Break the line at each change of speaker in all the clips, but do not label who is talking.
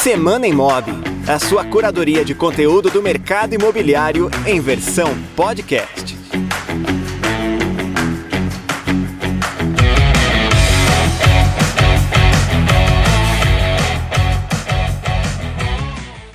Semana Imob, a sua curadoria de conteúdo do mercado imobiliário em versão podcast.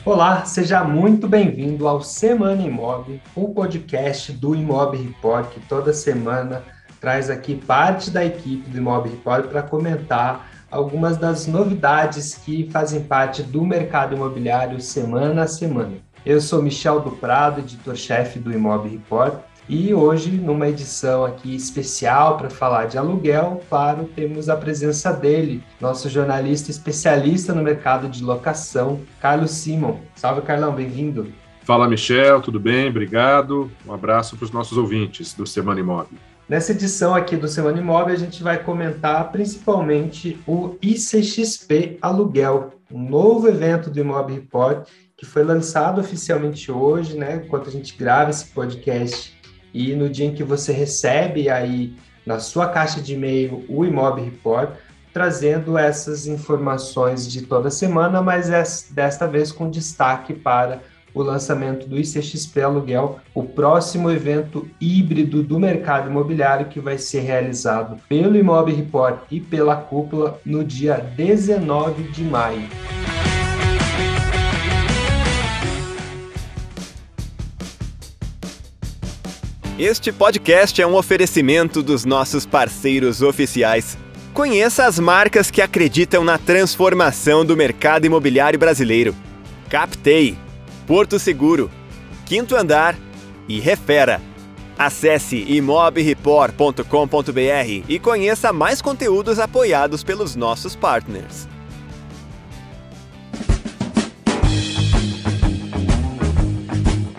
Olá, seja muito bem-vindo ao Semana Imob, o podcast do Imob Report, que toda semana traz aqui parte da equipe do Imob Report para comentar algumas das novidades que fazem parte do mercado imobiliário semana a semana. Eu sou Michel do Prado, editor-chefe do Imob Report, e hoje, numa edição aqui especial para falar de aluguel, claro, temos a presença dele, nosso jornalista especialista no mercado de locação, Carlos Simon. Salve, Carlão, bem-vindo.
Fala, Michel, tudo bem? Obrigado. Um abraço para os nossos ouvintes do Semana Imóvel.
Nessa edição aqui do Semana Imóvel, a gente vai comentar principalmente o ICXP Aluguel, um novo evento do Imóvel Report que foi lançado oficialmente hoje, né? Enquanto a gente grava esse podcast e no dia em que você recebe aí na sua caixa de e-mail o Imóvel Report, trazendo essas informações de toda semana, mas desta vez com destaque para o lançamento do ICXP Aluguel, o próximo evento híbrido do mercado imobiliário que vai ser realizado pelo Imob Report e pela Cúpula no dia 19 de maio.
Este podcast é um oferecimento dos nossos parceiros oficiais. Conheça as marcas que acreditam na transformação do mercado imobiliário brasileiro. Captei Porto Seguro, Quinto Andar e Refera. Acesse imobreport.com.br e conheça mais conteúdos apoiados pelos nossos partners.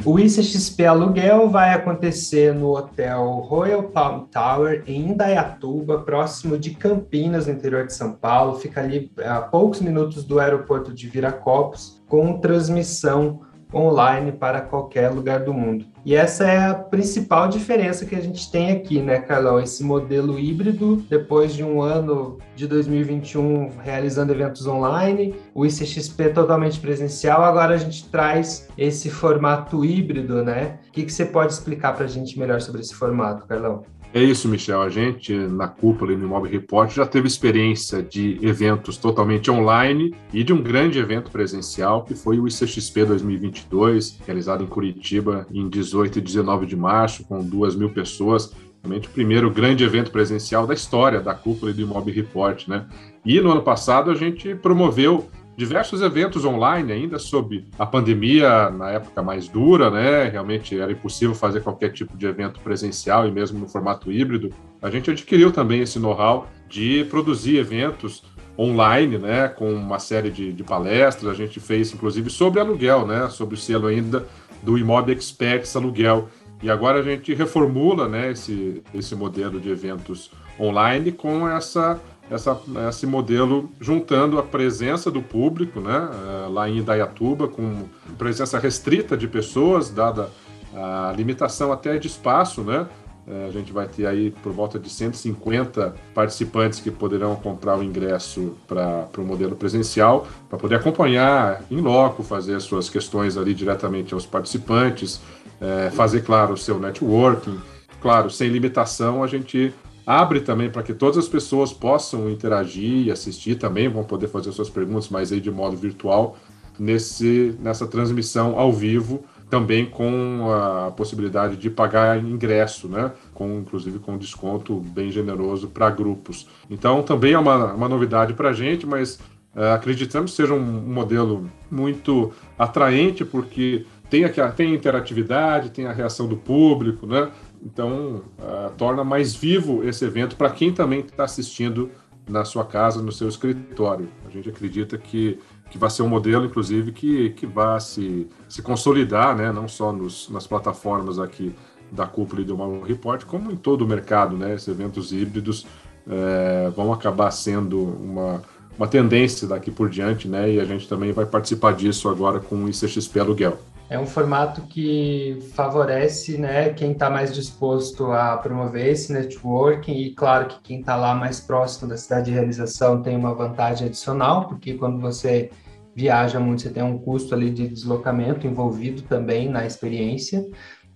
O ICXP Aluguel vai acontecer no Hotel Royal Palm Tower, em Indaiatuba, próximo de Campinas, no interior de São Paulo. Fica ali a poucos minutos do aeroporto de Viracopos, com transmissão online para qualquer lugar do mundo. E essa é a principal diferença que a gente tem aqui, né, Carlão? Esse modelo híbrido, depois de um ano de 2021 realizando eventos online, o ICXP totalmente presencial, agora a gente traz esse formato híbrido, né? O que, que você pode explicar para a gente melhor sobre esse formato, Carlão?
É isso, Michel. A gente, na cúpula e no Imóvel Report, já teve experiência de eventos totalmente online e de um grande evento presencial, que foi o ICXP 2022, realizado em Curitiba em 18 e 19 de março, com duas mil pessoas. Realmente o primeiro grande evento presencial da história da cúpula e do Imóvel Report, né? E no ano passado a gente promoveu diversos eventos online ainda sob a pandemia na época mais dura, né? Realmente era impossível fazer qualquer tipo de evento presencial e mesmo no formato híbrido. A gente adquiriu também esse know-how de produzir eventos online, né? Com uma série de, de, palestras. A gente fez inclusive sobre aluguel, né? Sobre o selo ainda do Imob Experts Aluguel. E agora a gente reformula, né? Esse, esse modelo de eventos online com essa essa, esse modelo juntando a presença do público, né, eh, lá em Idaiatuba, com presença restrita de pessoas, dada a limitação até de espaço, né, eh, a gente vai ter aí por volta de 150 participantes que poderão comprar o ingresso para o modelo presencial, para poder acompanhar em loco, fazer as suas questões ali diretamente aos participantes, é, fazer, claro, o seu networking. Claro, sem limitação, a gente abre também para que todas as pessoas possam interagir e assistir também, vão poder fazer suas perguntas, mas aí de modo virtual, nesse, nessa transmissão ao vivo, também com a possibilidade de pagar ingresso, né? com, inclusive com desconto bem generoso para grupos. Então também é uma, uma novidade para a gente, mas uh, acreditamos que seja um, um modelo muito atraente, porque tem, a, tem interatividade, tem a reação do público, né? Então, uh, torna mais vivo esse evento para quem também está assistindo na sua casa, no seu escritório. A gente acredita que, que vai ser um modelo, inclusive, que, que vai se, se consolidar, né? não só nos, nas plataformas aqui da Cúpula e do Mal Report, como em todo o mercado. Né? Esses eventos híbridos é, vão acabar sendo uma, uma tendência daqui por diante, né? e a gente também vai participar disso agora com o ICXP Aluguel.
É um formato que favorece né, quem está mais disposto a promover esse networking e claro que quem está lá mais próximo da cidade de realização tem uma vantagem adicional, porque quando você viaja muito, você tem um custo ali de deslocamento envolvido também na experiência.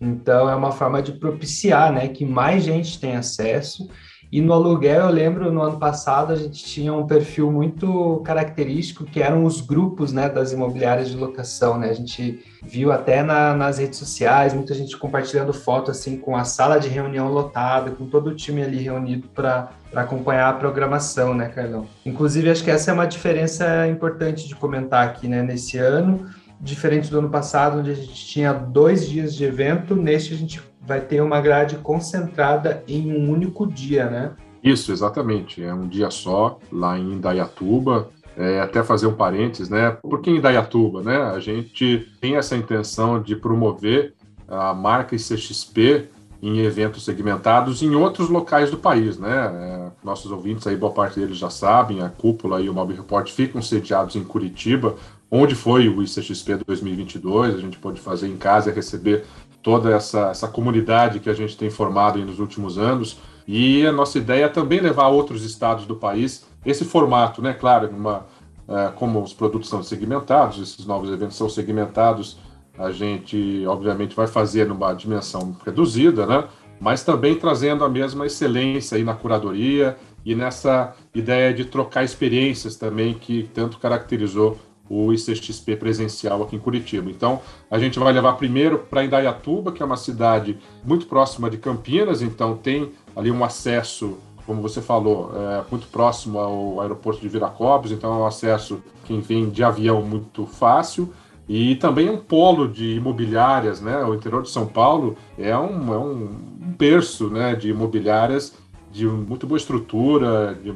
Então é uma forma de propiciar né, que mais gente tenha acesso e no aluguel, eu lembro no ano passado a gente tinha um perfil muito característico que eram os grupos né, das imobiliárias de locação. Né? A gente viu até na, nas redes sociais muita gente compartilhando foto assim com a sala de reunião lotada, com todo o time ali reunido para acompanhar a programação, né, Carlão? Inclusive, acho que essa é uma diferença importante de comentar aqui né, nesse ano. Diferente do ano passado, onde a gente tinha dois dias de evento, neste a gente vai ter uma grade concentrada em um único dia, né?
Isso, exatamente. É um dia só, lá em Indaiatuba. É, até fazer um parênteses, né? Por que Indaiatuba, né? A gente tem essa intenção de promover a marca ICXP em eventos segmentados em outros locais do país, né? É, nossos ouvintes aí, boa parte deles já sabem, a Cúpula e o Mob Report ficam sediados em Curitiba, onde foi o ICXP 2022, a gente pode fazer em casa e receber toda essa, essa comunidade que a gente tem formado nos últimos anos. E a nossa ideia é também levar a outros estados do país esse formato, né? Claro, é, como os produtos são segmentados, esses novos eventos são segmentados, a gente, obviamente, vai fazer numa dimensão reduzida, né? Mas também trazendo a mesma excelência aí na curadoria e nessa ideia de trocar experiências também que tanto caracterizou o ICXP presencial aqui em Curitiba. Então, a gente vai levar primeiro para Indaiatuba, que é uma cidade muito próxima de Campinas, então tem ali um acesso, como você falou, é, muito próximo ao aeroporto de Viracopos, então é um acesso, quem vem de avião, muito fácil. E também é um polo de imobiliárias, né? O interior de São Paulo é um, é um berço né, de imobiliárias de muito boa estrutura, de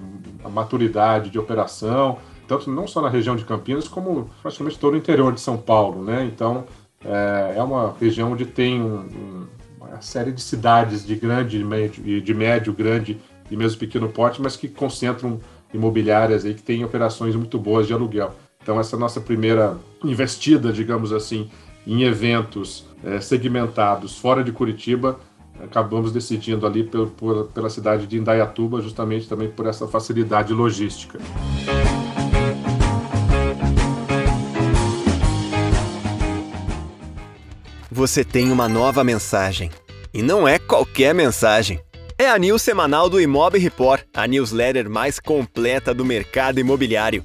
maturidade de operação tanto não só na região de Campinas, como praticamente todo o interior de São Paulo, né? Então, é, é uma região onde tem um, um, uma série de cidades de grande, médio, de médio, grande e mesmo pequeno porte, mas que concentram imobiliárias aí que têm operações muito boas de aluguel. Então, essa nossa primeira investida, digamos assim, em eventos é, segmentados fora de Curitiba, acabamos decidindo ali por, por, pela cidade de Indaiatuba, justamente também por essa facilidade logística.
Você tem uma nova mensagem. E não é qualquer mensagem. É a news semanal do Imob Report, a newsletter mais completa do mercado imobiliário.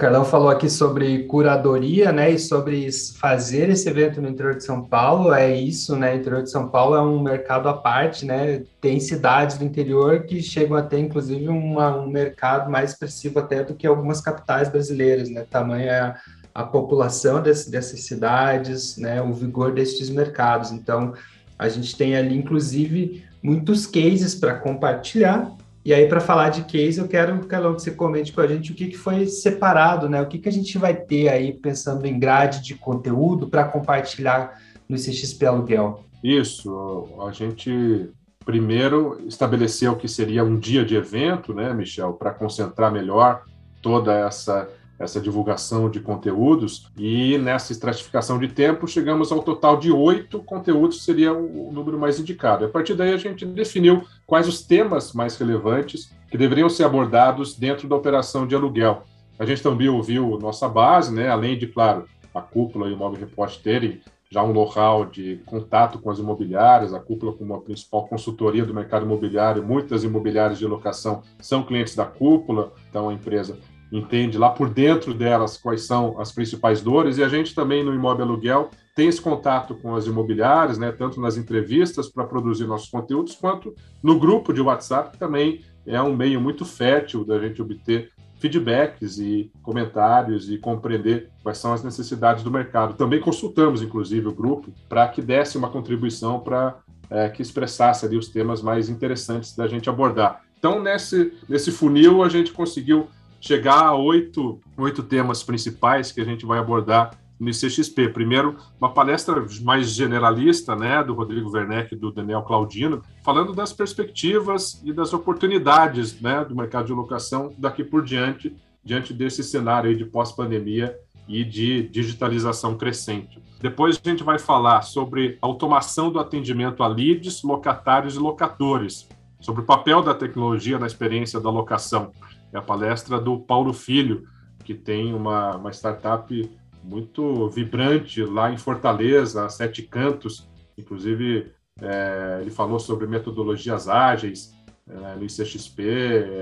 Carlão falou aqui sobre curadoria, né, e sobre fazer esse evento no interior de São Paulo. É isso, né? O interior de São Paulo é um mercado à parte, né? Tem cidades do interior que chegam a ter, inclusive, uma, um mercado mais expressivo até do que algumas capitais brasileiras, né? Tamanha é a, a população desse, dessas cidades, né? O vigor destes mercados. Então, a gente tem ali, inclusive, muitos cases para compartilhar e aí, para falar de case, eu quero, Carlão, que você comente com a gente o que, que foi separado, né? O que, que a gente vai ter aí, pensando em grade de conteúdo, para compartilhar no CXP Aluguel.
Isso, a gente primeiro estabeleceu que seria um dia de evento, né, Michel, para concentrar melhor toda essa essa divulgação de conteúdos, e nessa estratificação de tempo chegamos ao total de oito conteúdos, seria o número mais indicado. A partir daí a gente definiu quais os temas mais relevantes que deveriam ser abordados dentro da operação de aluguel. A gente também ouviu nossa base, né, além de, claro, a cúpula e o Móvel Report terem já um know-how de contato com as imobiliárias, a cúpula como a principal consultoria do mercado imobiliário, muitas imobiliárias de locação são clientes da cúpula, então a empresa entende lá por dentro delas quais são as principais dores, e a gente também no Imóvel Aluguel tem esse contato com as imobiliárias, né, tanto nas entrevistas para produzir nossos conteúdos, quanto no grupo de WhatsApp, que também é um meio muito fértil da gente obter feedbacks e comentários e compreender quais são as necessidades do mercado. Também consultamos, inclusive, o grupo para que desse uma contribuição para é, que expressasse ali os temas mais interessantes da gente abordar. Então, nesse, nesse funil, a gente conseguiu chegar a oito, oito temas principais que a gente vai abordar no ICXP. Primeiro, uma palestra mais generalista, né, do Rodrigo Werneck e do Daniel Claudino, falando das perspectivas e das oportunidades, né, do mercado de locação daqui por diante, diante desse cenário de pós-pandemia e de digitalização crescente. Depois a gente vai falar sobre automação do atendimento a leads, locatários e locadores, sobre o papel da tecnologia na experiência da locação. É a palestra do Paulo Filho, que tem uma, uma startup muito vibrante lá em Fortaleza, a Sete Cantos. Inclusive, é, ele falou sobre metodologias ágeis é, no ICXP.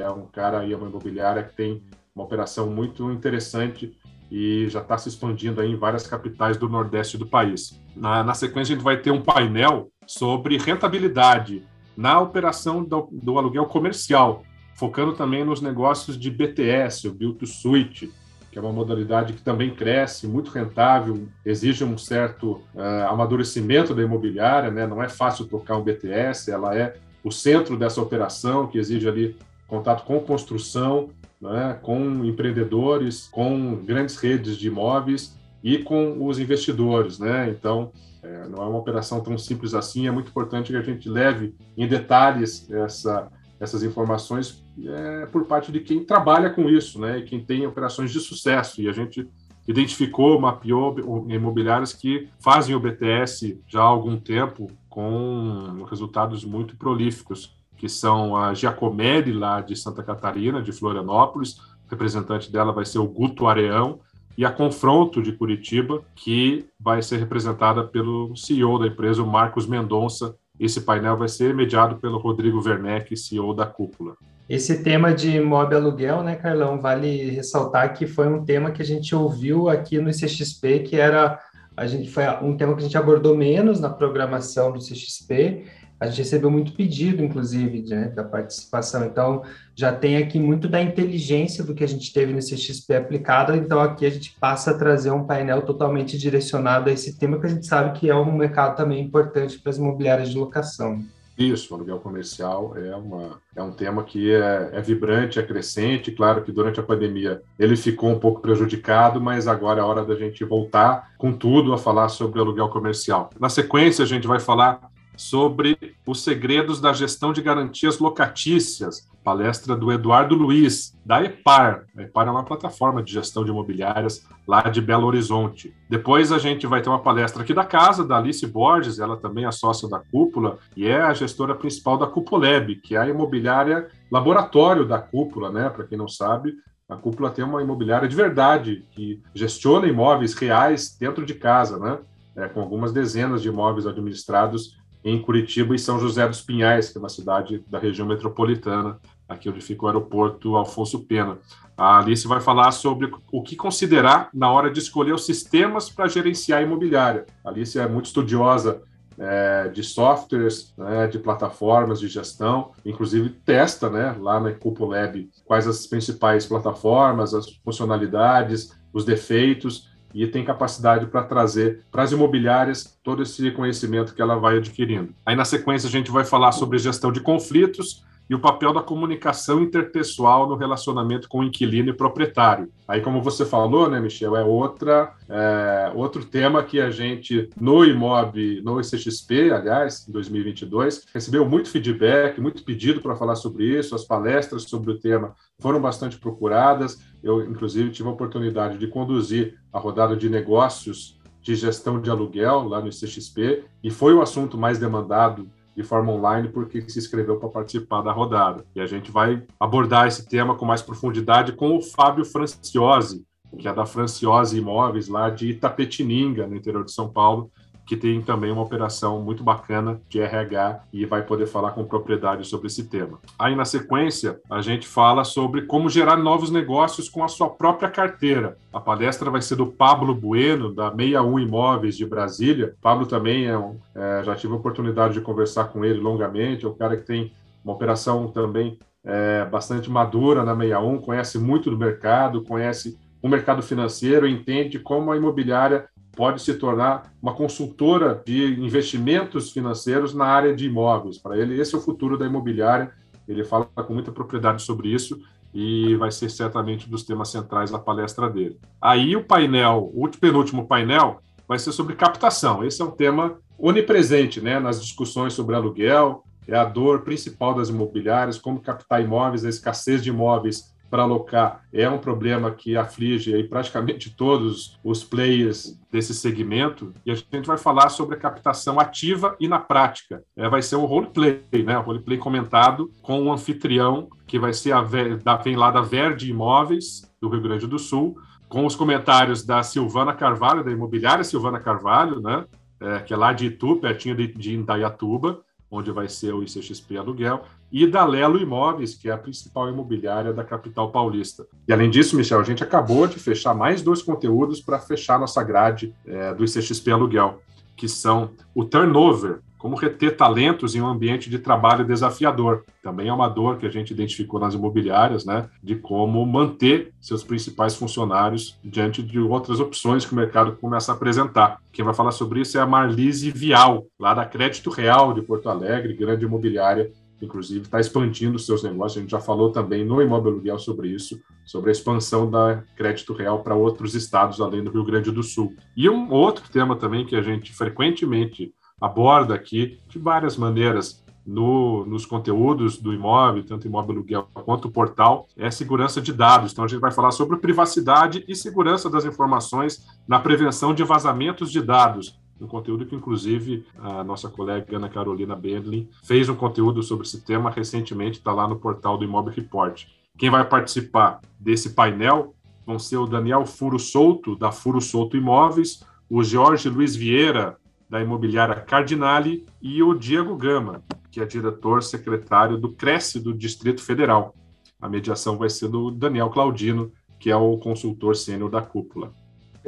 É um cara aí, é uma imobiliária que tem uma operação muito interessante e já está se expandindo aí em várias capitais do Nordeste do país. Na, na, sequência, a gente vai ter um painel sobre rentabilidade na operação do, do aluguel comercial, focando também nos negócios de BTS, o Build to Suite, que é uma modalidade que também cresce, muito rentável, exige um certo uh, amadurecimento da imobiliária, né? não é fácil tocar um BTS, ela é o centro dessa operação, que exige ali contato com construção, né? com empreendedores, com grandes redes de imóveis e com os investidores. Né? Então, é, não é uma operação tão simples assim, é muito importante que a gente leve em detalhes essa essas informações é, por parte de quem trabalha com isso, né, e quem tem operações de sucesso. E a gente identificou, mapeou imobiliárias que fazem o BTS já há algum tempo com resultados muito prolíficos, que são a Giacomelli, lá de Santa Catarina, de Florianópolis, o representante dela vai ser o Guto Areão, e a Confronto de Curitiba, que vai ser representada pelo CEO da empresa, o Marcos Mendonça, esse painel vai ser mediado pelo Rodrigo Werneck, CEO da Cúpula.
Esse tema de imóvel aluguel, né, Carlão, vale ressaltar que foi um tema que a gente ouviu aqui no CXP, que era a gente foi um tema que a gente abordou menos na programação do CXP, a gente recebeu muito pedido, inclusive, né, da participação. Então, já tem aqui muito da inteligência do que a gente teve nesse XP aplicado. Então, aqui a gente passa a trazer um painel totalmente direcionado a esse tema, que a gente sabe que é um mercado também importante para as imobiliárias de locação.
Isso, o aluguel comercial é, uma, é um tema que é, é, vibrante, é crescente. Claro que durante a pandemia ele ficou um pouco prejudicado, mas agora é hora da gente voltar com tudo a falar sobre aluguel comercial. Na sequência, a gente vai falar sobre os segredos da gestão de garantias locatícias, palestra do Eduardo Luiz, da EPAR. A EPAR é uma plataforma de gestão de imobiliárias lá de Belo Horizonte. Depois a gente vai ter uma palestra aqui da casa, da Alice Borges, ela também é sócia da Cúpula e é a gestora principal da Cupolab, que é a imobiliária laboratório da Cúpula, né? Para quem não sabe, a Cúpula tem uma imobiliária de verdade, que gestiona imóveis reais dentro de casa, né? É, com algumas dezenas de imóveis administrados em Curitiba e São José dos Pinhais, que é uma cidade da região metropolitana, aqui onde fica o aeroporto Alfonso Pena. A Alice vai falar sobre o que considerar na hora de escolher os sistemas para gerenciar a imobiliária. A Alice é muito estudiosa é, de softwares, né, de plataformas de gestão, inclusive testa né, lá na Cupolab quais as principais plataformas, as funcionalidades, os defeitos, e tem capacidade para trazer para as imobiliárias todo esse conhecimento que ela vai adquirindo. Aí, na sequência, a gente vai falar sobre gestão de conflitos e o papel da comunicação interpessoal no relacionamento com o inquilino e proprietário. Aí, como você falou, né, Michel, é outra é, outro tema que a gente no Imob, no ICXP, aliás, em 2022, recebeu muito feedback, muito pedido para falar sobre isso. As palestras sobre o tema foram bastante procuradas. Eu, inclusive, tive a oportunidade de conduzir a rodada de negócios de gestão de aluguel lá no ICXP e foi o assunto mais demandado de forma online porque se inscreveu para participar da rodada. E a gente vai abordar esse tema com mais profundidade com o Fábio Franciose, que é da Franciose Imóveis, lá de Itapetininga, no interior de São Paulo, que tem também uma operação muito bacana de RH e vai poder falar com propriedade sobre esse tema. Aí, na sequência, a gente fala sobre como gerar novos negócios com a sua própria carteira. A palestra vai ser do Pablo Bueno, da 61 Imóveis de Brasília. Pablo também é, um, é já tive a oportunidade de conversar com ele longamente, é um cara que tem uma operação também é, bastante madura na 61, conhece muito do mercado, conhece o mercado financeiro, entende como a imobiliária pode se tornar uma consultora de investimentos financeiros na área de imóveis. Para ele, esse é o futuro da imobiliária. Ele fala com muita propriedade sobre isso e vai ser certamente um dos temas centrais da palestra dele. Aí o painel, o penúltimo painel, vai ser sobre captação. Esse é um tema onipresente né, nas discussões sobre aluguel, é a dor principal das imobiliárias, como captar imóveis, a escassez de imóveis para alocar é um problema que aflige aí praticamente todos os players desse segmento e a gente vai falar sobre a captação ativa e na prática. É, vai ser o roleplay, né? O roleplay comentado com um anfitrião que vai ser a da, vem lá da Verde Imóveis do Rio Grande do Sul, com os comentários da Silvana Carvalho, da imobiliária Silvana Carvalho, né? É, que é lá de Itu, pertinho de, de Indaiatuba, onde vai ser o ICXP Aluguel, e da Lelo Imóveis, que é a principal imobiliária da capital paulista. E além disso, Michel, a gente acabou de fechar mais dois conteúdos para fechar nossa grade é, do ICXP Aluguel, que são o turnover, como reter talentos em um ambiente de trabalho desafiador. Também é uma dor que a gente identificou nas imobiliárias, né, de como manter seus principais funcionários diante de outras opções que o mercado começa a apresentar. Quem vai falar sobre isso é a Marlise Vial, lá da Crédito Real de Porto Alegre, grande imobiliária inclusive está expandindo seus negócios. A gente já falou também no Imóvel Aluguel sobre isso, sobre a expansão da crédito real para outros estados além do Rio Grande do Sul. E um outro tema também que a gente frequentemente aborda aqui de várias maneiras no, nos conteúdos do imóvel, tanto imóvel aluguel quanto o portal, é segurança de dados. Então a gente vai falar sobre privacidade e segurança das informações na prevenção de vazamentos de dados um conteúdo que, inclusive, a nossa colega Ana Carolina Bendlin fez um conteúdo sobre esse tema recentemente, está lá no portal do Imóvel Report. Quem vai participar desse painel vão ser o Daniel Furo Souto, da Furo Souto Imóveis, o Jorge Luiz Vieira, da imobiliária Cardinale, e o Diego Gama, que é diretor secretário do Cresce do Distrito Federal. A mediação vai ser do Daniel Claudino, que é o consultor sênior da cúpula.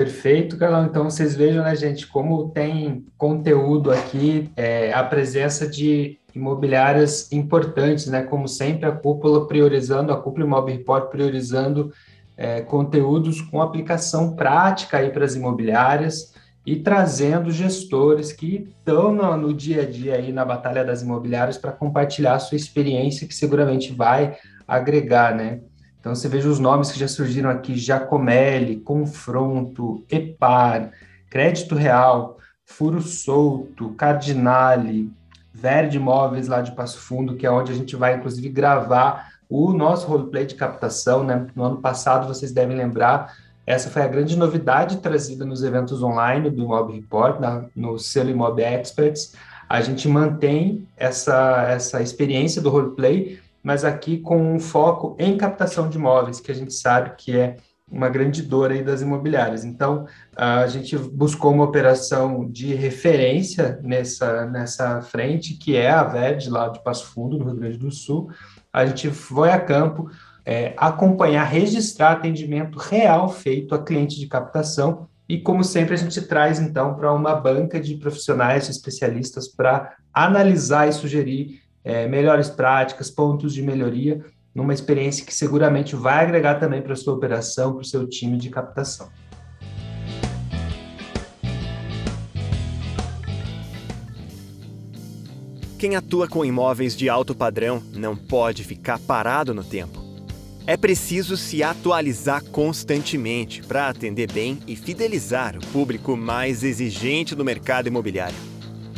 Perfeito, Carlão. Então vocês vejam, né, gente, como tem conteúdo aqui, é, a presença de imobiliárias importantes, né? Como sempre, a cúpula priorizando, a cúpula Imóvel Report priorizando é, conteúdos com aplicação prática aí para as imobiliárias e trazendo gestores que estão no, no, dia a dia aí na batalha das imobiliárias para compartilhar a sua experiência, que seguramente vai agregar, né? Então você veja os nomes que já surgiram aqui: Jacomelli, Confronto, Epar, Crédito Real, Furo Solto, Cardinale, Verde Imóveis lá de Passo Fundo, que é onde a gente vai inclusive gravar o nosso roleplay de captação, né? No ano passado, vocês devem lembrar, essa foi a grande novidade trazida nos eventos online do Imob Report, na, no selo Imob Experts. A gente mantém essa, essa experiência do roleplay, mas aqui com um foco em captação de imóveis, que a gente sabe que é uma grande dor aí das imobiliárias. Então, a gente buscou uma operação de referência nessa, nessa frente, que é a VED, lá de Passo Fundo, no Rio Grande do Sul. A gente foi a campo é, acompanhar, registrar atendimento real feito a cliente de captação e, como sempre, a gente traz, então, para uma banca de profissionais, de especialistas, para analisar e sugerir é, melhores práticas, pontos de melhoria, numa experiência que seguramente vai agregar também para a sua operação, para o seu time de captação.
Quem atua com imóveis de alto padrão não pode ficar parado no tempo. É preciso se atualizar constantemente para atender bem e fidelizar o público mais exigente do mercado imobiliário.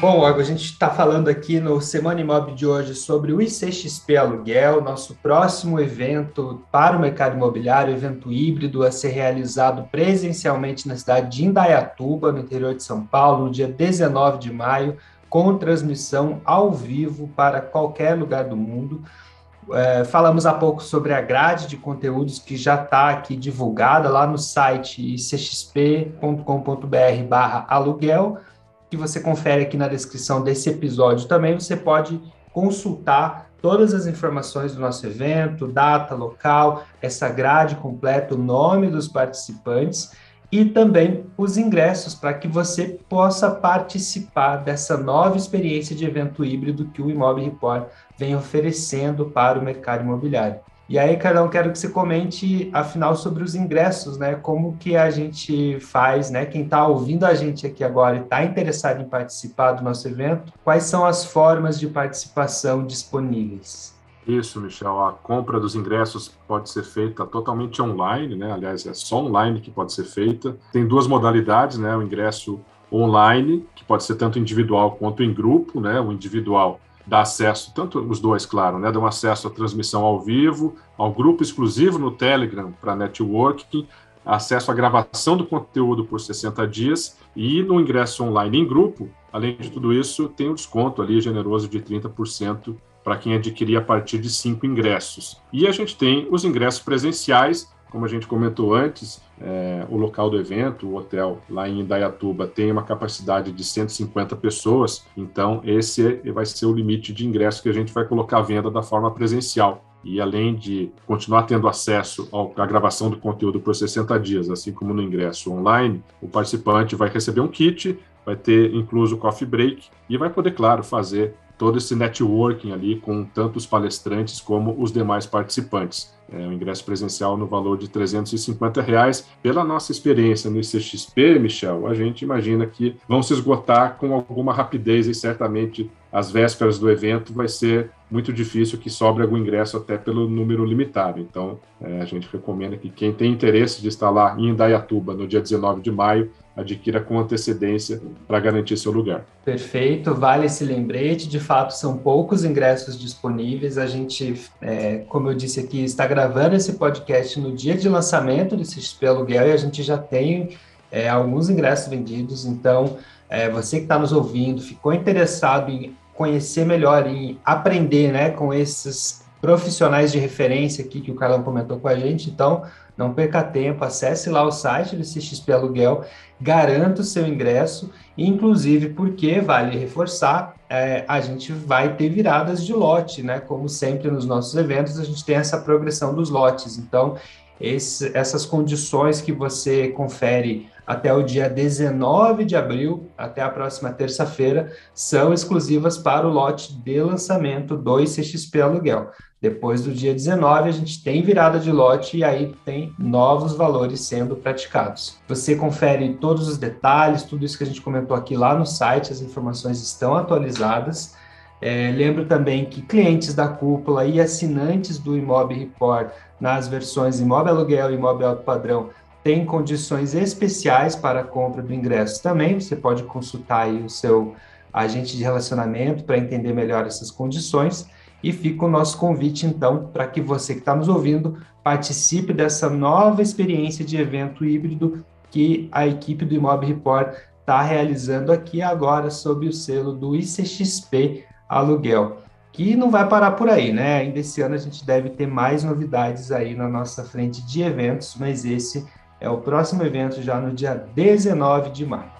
Bom, a gente está falando aqui no Semana Imob de hoje sobre o ICXP Aluguel, nosso próximo evento para o mercado imobiliário, evento híbrido a ser realizado presencialmente na cidade de Indaiatuba, no interior de São Paulo, no dia 19 de maio, com transmissão ao vivo para qualquer lugar do mundo. É, falamos há pouco sobre a grade de conteúdos que já está aqui divulgada lá no site cxp.com.br barra aluguel, que você confere aqui na descrição desse episódio também. Você pode consultar todas as informações do nosso evento, data, local, essa grade completa, o nome dos participantes e também os ingressos para que você possa participar dessa nova experiência de evento híbrido que o Imob Report vem oferecendo para o mercado imobiliário. E aí, Carlão, quero que você comente, afinal, sobre os ingressos, né? Como que a gente faz, né? Quem está ouvindo a gente aqui agora e está interessado em participar do nosso evento, quais são as formas de participação disponíveis?
Isso, Michel. A compra dos ingressos pode ser feita totalmente online, né? Aliás, é só online que pode ser feita. Tem duas modalidades, né? O ingresso online, que pode ser tanto individual quanto em grupo, né? O individual dá acesso, tanto os dois, claro, né? Um acesso à transmissão ao vivo, ao grupo exclusivo no Telegram para networking, acesso à gravação do conteúdo por 60 dias e no ingresso online em grupo, além de tudo isso, tem um desconto ali generoso de 30% para quem adquirir a partir de cinco ingressos. E a gente tem os ingressos presenciais, como a gente comentou antes, é, o local do evento, o hotel lá em Indaiatuba, tem uma capacidade de 150 pessoas, então esse vai ser o limite de ingresso que a gente vai colocar à venda da forma presencial. E além de continuar tendo acesso à gravação do conteúdo por 60 dias, assim como no ingresso online, o participante vai receber um kit, vai ter incluso coffee break e vai poder, claro, fazer todo esse networking ali com tanto os palestrantes como os demais participantes. É, o ingresso presencial no valor de 350 reais. Pela nossa experiência no ICXP, Michel, a gente imagina que vão se esgotar com alguma rapidez e certamente às vésperas do evento vai ser muito difícil que sobre algum ingresso até pelo número limitado. Então, é, a gente recomenda que quem tem interesse de estar lá em Indaiatuba no dia 19 de maio adquira com antecedência para garantir seu lugar.
Perfeito, vale esse lembrete. De fato, são poucos ingressos disponíveis. A gente, é, como eu disse aqui, está gravando esse podcast no dia de lançamento do CXP Aluguel e a gente já tem é, alguns ingressos vendidos. Então, é, você que está nos ouvindo, ficou interessado em conhecer melhor, em aprender né, com esses profissionais de referência aqui que o Carlão comentou com a gente, então não perca tempo, acesse lá o site do CXP Aluguel, garanta o seu ingresso, inclusive porque, vale reforçar, é, a gente vai ter viradas de lote, né? Como sempre nos nossos eventos, a gente tem essa progressão dos lotes. Então, esse, essas condições que você confere até o dia 19 de abril, até a próxima terça-feira, são exclusivas para o lote de lançamento do CXP Aluguel. Depois do dia 19, a gente tem virada de lote e aí tem novos valores sendo praticados. Você confere todos os detalhes, tudo isso que a gente comentou aqui lá no site, as informações estão atualizadas. É, lembro também que clientes da cúpula e assinantes do Imob Report nas versões Imob Aluguel e Imob Alto Padrão têm condições especiais para a compra do ingresso também. Você pode consultar aí o seu agente de relacionamento para entender melhor essas condições. E fica o nosso convite, então, para que você que está nos ouvindo participe dessa nova experiência de evento híbrido que a equipe do Imob Report está realizando aqui agora sob o selo do ICXP Aluguel, que não vai parar por aí, né? Ainda esse ano a gente deve ter mais novidades aí na nossa frente de eventos, mas esse é o próximo evento já no dia 19 de maio.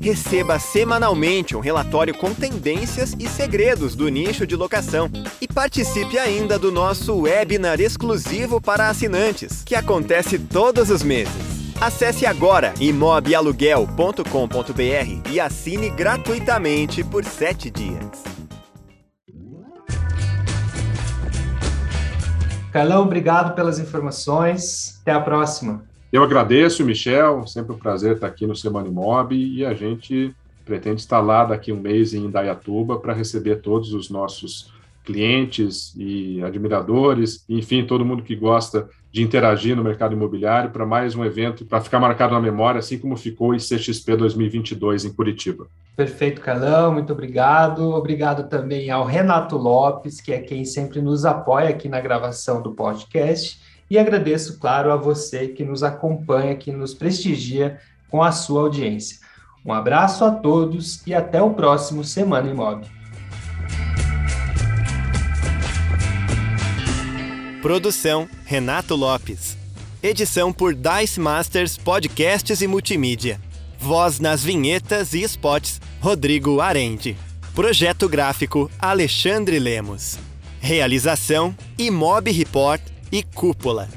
Receba semanalmente um relatório com tendências e segredos do nicho de locação. E participe ainda do nosso webinar exclusivo para assinantes, que acontece todos os meses. Acesse agora imobialuguel.com.br e assine gratuitamente por sete dias.
Carlão, obrigado pelas informações. Até a próxima.
Eu agradeço, Michel. Sempre um prazer estar aqui no Semana Imob e a gente pretende estar lá daqui um mês em Indaiatuba para receber todos os nossos clientes e admiradores, enfim, todo mundo que gosta de interagir no mercado imobiliário para mais um evento para ficar marcado na memória, assim como ficou o ICXP 2022 em Curitiba.
Perfeito, Carlão, muito obrigado. Obrigado também ao Renato Lopes, que é quem sempre nos apoia aqui na gravação do podcast. E agradeço, claro, a você que nos acompanha, que nos prestigia com a sua audiência. Um abraço a todos e até o próximo Semana Imob.
Produção Renato Lopes. Edição por Dice Masters Podcasts e Multimídia. Voz nas vinhetas e spots Rodrigo Arende. Projeto gráfico Alexandre Lemos. Realização Imob Report e Cúpula.